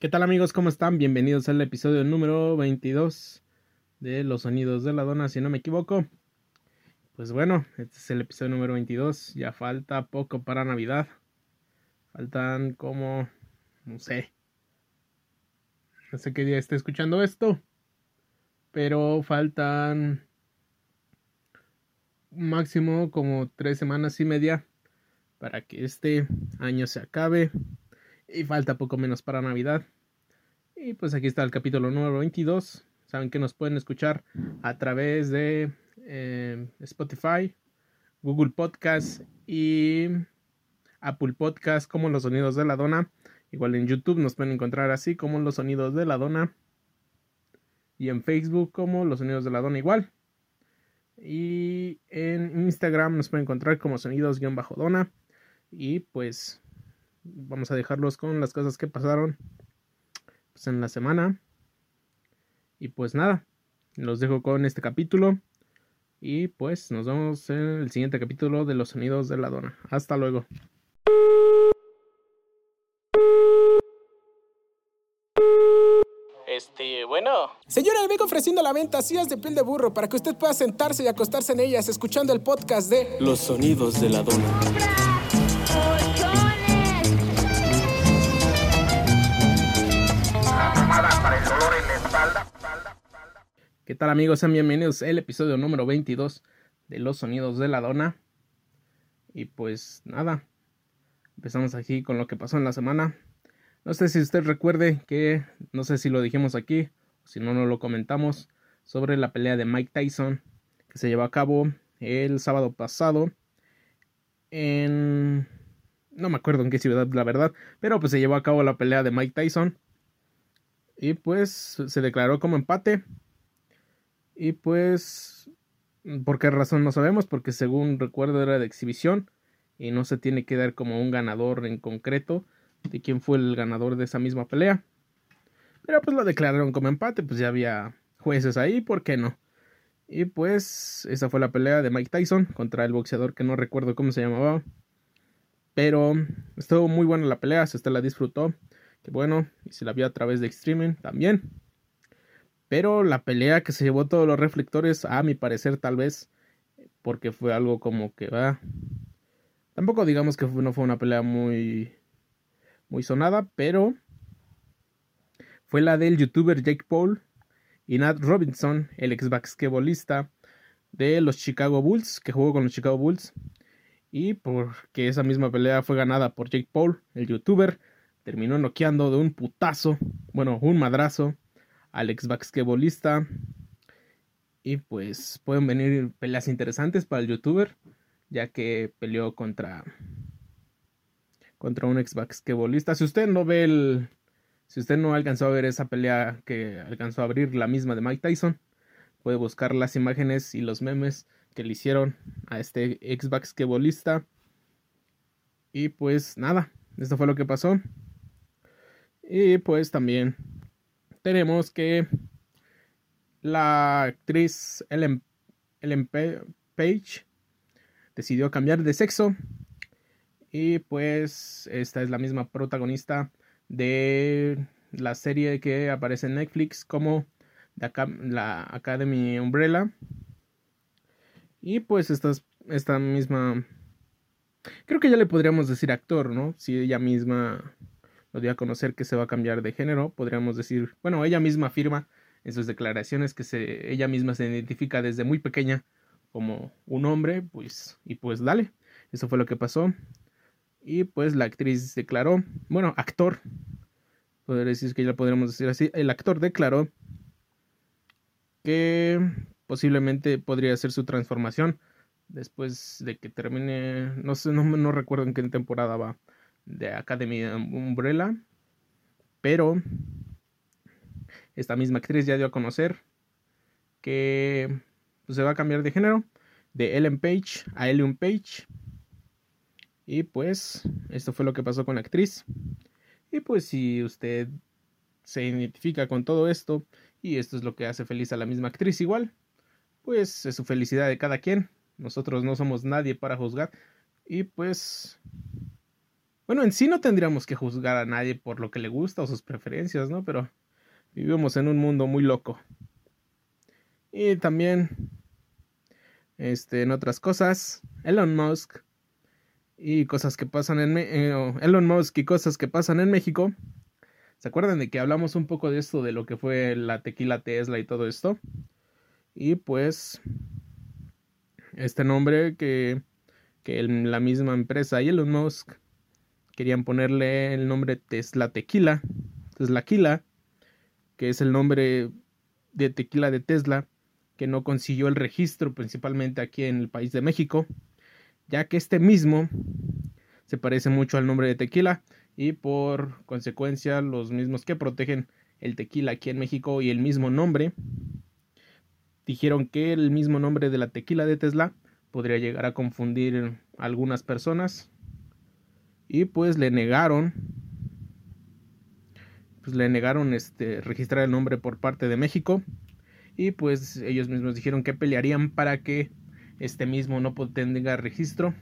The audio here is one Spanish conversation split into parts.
¿Qué tal amigos? ¿Cómo están? Bienvenidos al episodio número 22 de Los Sonidos de la Dona, si no me equivoco. Pues bueno, este es el episodio número 22. Ya falta poco para Navidad. Faltan como, no sé. No sé qué día esté escuchando esto. Pero faltan máximo como tres semanas y media para que este año se acabe y falta poco menos para Navidad. Y pues aquí está el capítulo número 22. Saben que nos pueden escuchar a través de eh, Spotify, Google Podcast y Apple Podcast como los sonidos de la dona. Igual en YouTube nos pueden encontrar así como los sonidos de la dona. Y en Facebook como los sonidos de la dona igual. Y en Instagram nos pueden encontrar como sonidos-dona. Y pues vamos a dejarlos con las cosas que pasaron pues, en la semana. Y pues nada, los dejo con este capítulo. Y pues nos vemos en el siguiente capítulo de los sonidos de la dona. Hasta luego. Este, bueno. Señora, le vengo ofreciendo la venta sillas de piel de burro para que usted pueda sentarse y acostarse en ellas escuchando el podcast de Los sonidos de la dona. ¿Qué tal amigos? Sean bienvenidos al episodio número 22 de Los Sonidos de la Dona. Y pues nada, empezamos aquí con lo que pasó en la semana. No sé si usted recuerde que, no sé si lo dijimos aquí, o si no, no lo comentamos, sobre la pelea de Mike Tyson que se llevó a cabo el sábado pasado en... No me acuerdo en qué ciudad, la verdad, pero pues se llevó a cabo la pelea de Mike Tyson. Y pues se declaró como empate y pues, ¿por qué razón no sabemos? Porque según recuerdo era de exhibición y no se tiene que dar como un ganador en concreto de quién fue el ganador de esa misma pelea. Pero pues lo declararon como empate, pues ya había jueces ahí, ¿por qué no? Y pues esa fue la pelea de Mike Tyson contra el boxeador que no recuerdo cómo se llamaba. Pero estuvo muy buena la pelea, si usted la disfrutó, que bueno, y se la vio a través de streaming también. Pero la pelea que se llevó todos los reflectores, a mi parecer, tal vez, porque fue algo como que va. Tampoco digamos que no fue una pelea muy. muy sonada, pero. Fue la del youtuber Jake Paul y Nat Robinson, el ex basquetbolista de los Chicago Bulls, que jugó con los Chicago Bulls. Y porque esa misma pelea fue ganada por Jake Paul, el youtuber, terminó noqueando de un putazo, bueno, un madrazo al ex basquetbolista. Y pues pueden venir peleas interesantes para el youtuber, ya que peleó contra contra un ex basquetbolista. Si usted no ve el si usted no alcanzó a ver esa pelea que alcanzó a abrir la misma de Mike Tyson, puede buscar las imágenes y los memes que le hicieron a este ex basquetbolista. Y pues nada, esto fue lo que pasó. Y pues también tenemos que la actriz Ellen, Page decidió cambiar de sexo y pues esta es la misma protagonista de la serie que aparece en Netflix como la Academy Umbrella y pues esta, esta misma creo que ya le podríamos decir actor, ¿no? Si ella misma lo dio a conocer que se va a cambiar de género, podríamos decir, bueno, ella misma afirma en sus declaraciones que se, ella misma se identifica desde muy pequeña como un hombre, pues, y pues dale, eso fue lo que pasó. Y pues la actriz declaró, bueno, actor, podría decir que ya podríamos decir así, el actor declaró que posiblemente podría ser su transformación después de que termine, no sé, no, no recuerdo en qué temporada va de Academy Umbrella, pero esta misma actriz ya dio a conocer que pues, se va a cambiar de género de Ellen Page a Ellen Page. Y pues esto fue lo que pasó con la actriz. Y pues si usted se identifica con todo esto y esto es lo que hace feliz a la misma actriz igual, pues es su felicidad de cada quien. Nosotros no somos nadie para juzgar y pues Bueno, en sí no tendríamos que juzgar a nadie por lo que le gusta o sus preferencias, ¿no? Pero vivimos en un mundo muy loco. Y también, este, en otras cosas, Elon Musk y cosas que pasan en eh, Elon Musk y cosas que pasan en México. ¿Se acuerdan de que hablamos un poco de esto, de lo que fue la tequila Tesla y todo esto? Y pues, este nombre que, que la misma empresa y Elon Musk querían ponerle el nombre Tesla Tequila, Tesla Quila, que es el nombre de tequila de Tesla, que no consiguió el registro principalmente aquí en el país de México, ya que este mismo se parece mucho al nombre de tequila y por consecuencia los mismos que protegen el tequila aquí en México y el mismo nombre dijeron que el mismo nombre de la tequila de Tesla podría llegar a confundir a algunas personas y pues le negaron pues le negaron este registrar el nombre por parte de México y pues ellos mismos dijeron que pelearían para que este mismo no tenga registro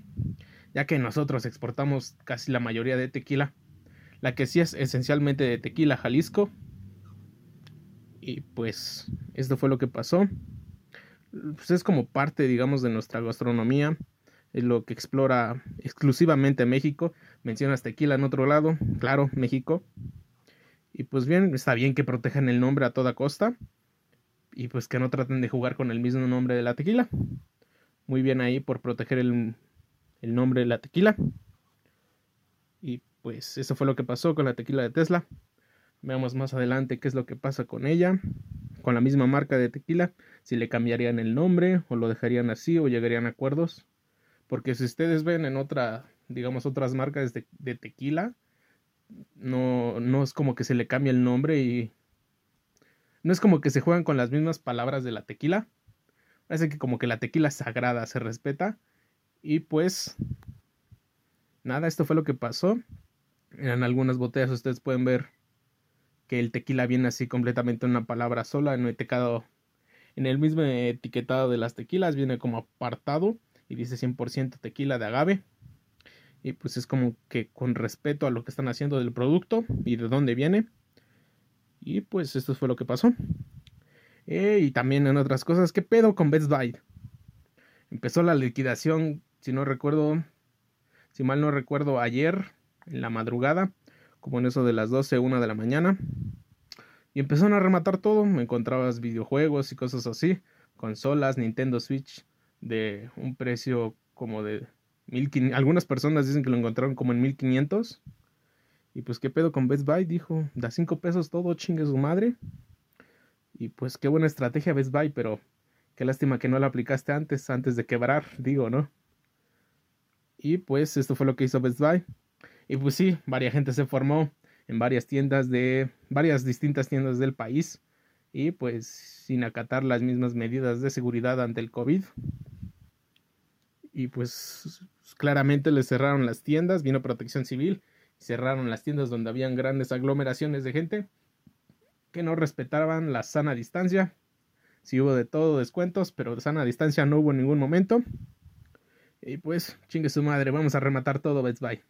ya que nosotros exportamos casi la mayoría de tequila la que sí es esencialmente de tequila Jalisco. Y pues esto fue lo que pasó. Pues es como parte, digamos, de nuestra gastronomía, lo que explora exclusivamente México. Mencionas tequila en otro lado, claro, México. Y pues bien, está bien que protejan el nombre a toda costa. Y pues que no traten de jugar con el mismo nombre de la tequila. Muy bien ahí por proteger el, el nombre de la tequila. Y pues eso fue lo que pasó con la tequila de Tesla. Veamos más adelante qué es lo que pasa con ella con la misma marca de tequila, si le cambiarían el nombre o lo dejarían así o llegarían a acuerdos. Porque si ustedes ven en otra, digamos, otras marcas de, tequila, no, no es como que se le cambie el nombre y no es como que se juegan con las mismas palabras de la tequila. Parece que como que la tequila sagrada se respeta. Y pues, nada, esto fue lo que pasó. En algunas botellas ustedes pueden ver que el tequila viene así completamente en una palabra sola, en etiquetado, en el mismo etiquetado de las tequilas viene como apartado y dice 100% tequila de agave. Y pues es como que con respeto a lo que están haciendo del producto y de dónde viene. Y pues esto fue lo que pasó. Eh, y también en otras cosas, ¿qué pedo con Best Buy? Empezó la liquidación, si no recuerdo, si mal no recuerdo, ayer en la madrugada como en eso de las 12, 1 de la mañana. Y empezaron a rematar todo. Me encontrabas videojuegos y cosas así. Consolas, Nintendo Switch de un precio como de 1500. Algunas personas dicen que lo encontraron como en 1500. Y pues qué pedo con Best Buy, dijo, da 5 pesos todo, chingue su madre. Y pues qué buena estrategia Best Buy, pero qué lástima que no la aplicaste antes, antes de quebrar, digo, ¿no? Y pues esto fue lo que hizo Best Buy. Y pues sí, varias gente se formó en varias tiendas de varias distintas tiendas del país y pues sin acatar las mismas medidas de seguridad ante el COVID. Y pues claramente les cerraron las tiendas, vino protección civil, cerraron las tiendas donde habían grandes aglomeraciones de gente que no respetaban la sana distancia. Sí hubo de todo descuentos, pero de sana distancia no hubo en ningún momento. Y pues, chingue su madre, vamos a rematar todo Best Buy.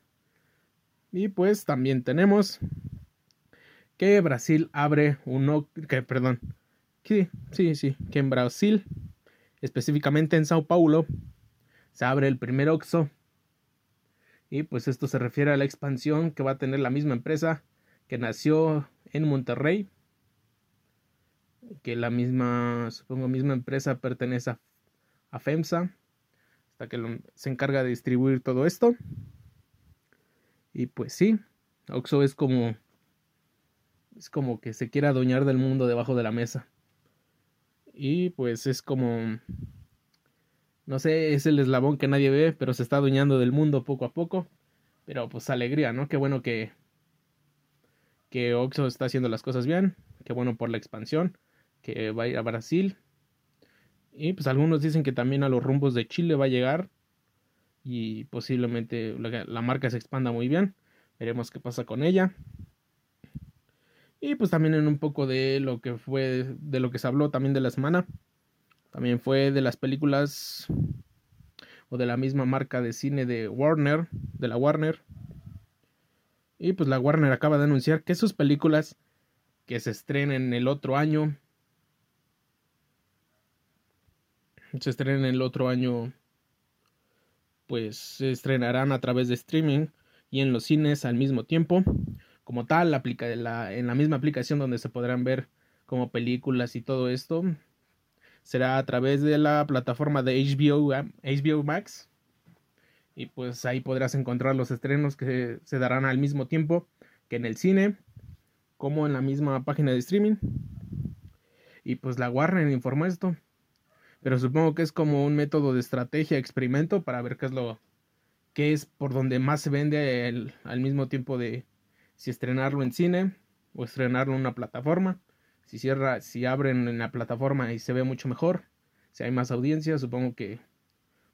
Y pues también tenemos que Brasil abre un que perdón, sí, sí, sí, que en Brasil, específicamente en Sao Paulo, se abre el primer Oxxo. Y pues esto se refiere a la expansión que va a tener la misma empresa que nació en Monterrey, que la misma, supongo, misma empresa pertenece a, FEMSA, hasta que se encarga de distribuir todo esto. Y pues sí, Oxo es como es como que se quiere adueñar del mundo debajo de la mesa. Y pues es como no sé, es el eslabón que nadie ve, pero se está adueñando del mundo poco a poco. Pero pues alegría, ¿no? Qué bueno que que Oxo está haciendo las cosas bien, qué bueno por la expansión, que va a ir a Brasil. Y pues algunos dicen que también a los rumbos de Chile va a llegar y posiblemente la, marca se expanda muy bien. Veremos qué pasa con ella. Y pues también en un poco de lo que fue, de lo que se habló también de la semana. También fue de las películas o de la misma marca de cine de Warner, de la Warner. Y pues la Warner acaba de anunciar que sus películas que se estrenen el otro año se estrenen el otro año pues se estrenarán a través de streaming y en los cines al mismo tiempo como tal la, en la misma aplicación donde se podrán ver como películas y todo esto será a través de la plataforma de HBO, HBO Max. Y pues ahí podrás encontrar los estrenos que se darán al mismo tiempo que en el cine como en la misma página de streaming. Y pues la Warner informó esto. Pero supongo que es como un método de estrategia, experimento para ver qué es lo que es por donde más se vende al mismo tiempo de si estrenarlo en cine o estrenarlo en una plataforma. Si cierra, si abren en la plataforma y se ve mucho mejor, si hay más audiencia, supongo que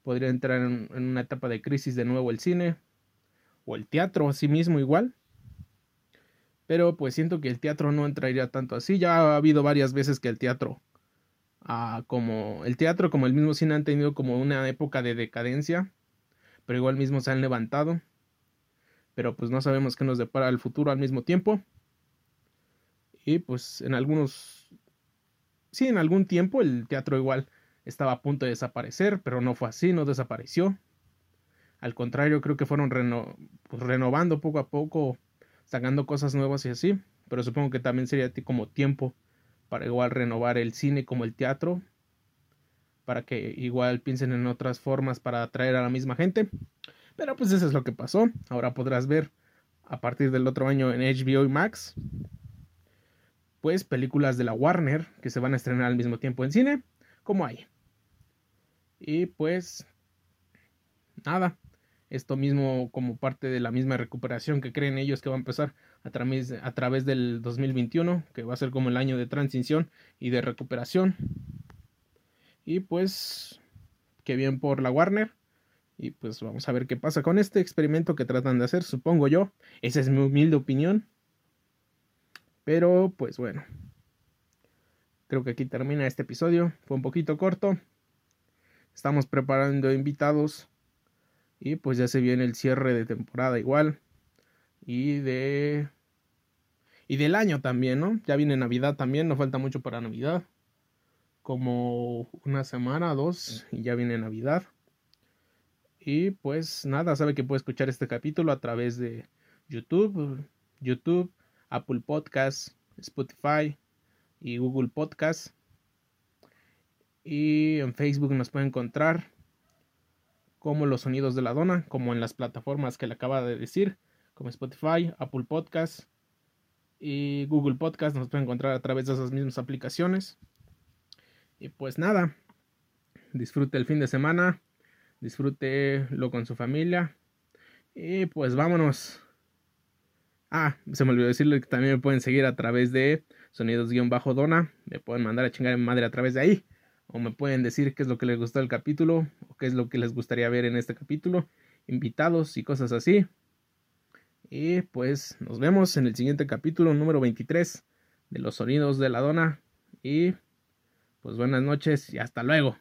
podría entrar en, una etapa de crisis de nuevo el cine o el teatro, así mismo igual. Pero pues siento que el teatro no entraría tanto así. Ya ha habido varias veces que el teatro como el teatro como el mismo cine han tenido como una época de decadencia, pero igual mismo se han levantado. Pero pues no sabemos qué nos depara el futuro al mismo tiempo. Y pues en algunos sí, en algún tiempo el teatro igual estaba a punto de desaparecer, pero no fue así, no desapareció. Al contrario, creo que fueron pues, renovando poco a poco, sacando cosas nuevas y así. Pero supongo que también sería como tiempo para igual renovar el cine como el teatro, para que igual piensen en otras formas para atraer a la misma gente. Pero pues eso es lo que pasó. Ahora podrás ver a partir del otro año en HBO y Max, pues películas de la Warner que se van a estrenar al mismo tiempo en cine, como hay. Y pues nada, esto mismo como parte de la misma recuperación que creen ellos que va a empezar a través, a través del 2021, que va a ser como el año de transición y de recuperación. Y pues, qué bien por la Warner. Y pues vamos a ver qué pasa con este experimento que tratan de hacer, supongo yo. Esa es mi humilde opinión. Pero pues bueno. Creo que aquí termina este episodio. Fue un poquito corto. Estamos preparando invitados y pues ya se viene el cierre de temporada igual. Y de... Y del año también, ¿no? Ya viene Navidad también, no falta mucho para Navidad. Como una semana, dos, y ya viene Navidad. Y pues nada, sabe que puede escuchar este capítulo a través de YouTube, YouTube, Apple Podcasts, Spotify y Google Podcasts. Y en Facebook nos puede encontrar como los sonidos de la dona, como en las plataformas que le acaba de decir, como Spotify, Apple Podcasts y Google Podcast. Nos pueden encontrar a través de esas mismas aplicaciones. Y pues nada, disfrute el fin de semana, disfrútelo con su familia. Y pues vámonos. Ah, se me olvidó decirle que también me pueden seguir a través de sonidos-dona. Me pueden mandar a chingar en madre a través de ahí o me pueden decir qué es lo que les gustó del capítulo o qué es lo que les gustaría ver en este capítulo, invitados y cosas así. Y pues nos vemos en el siguiente capítulo número 23 de los sonidos de la dona y pues buenas noches y hasta luego.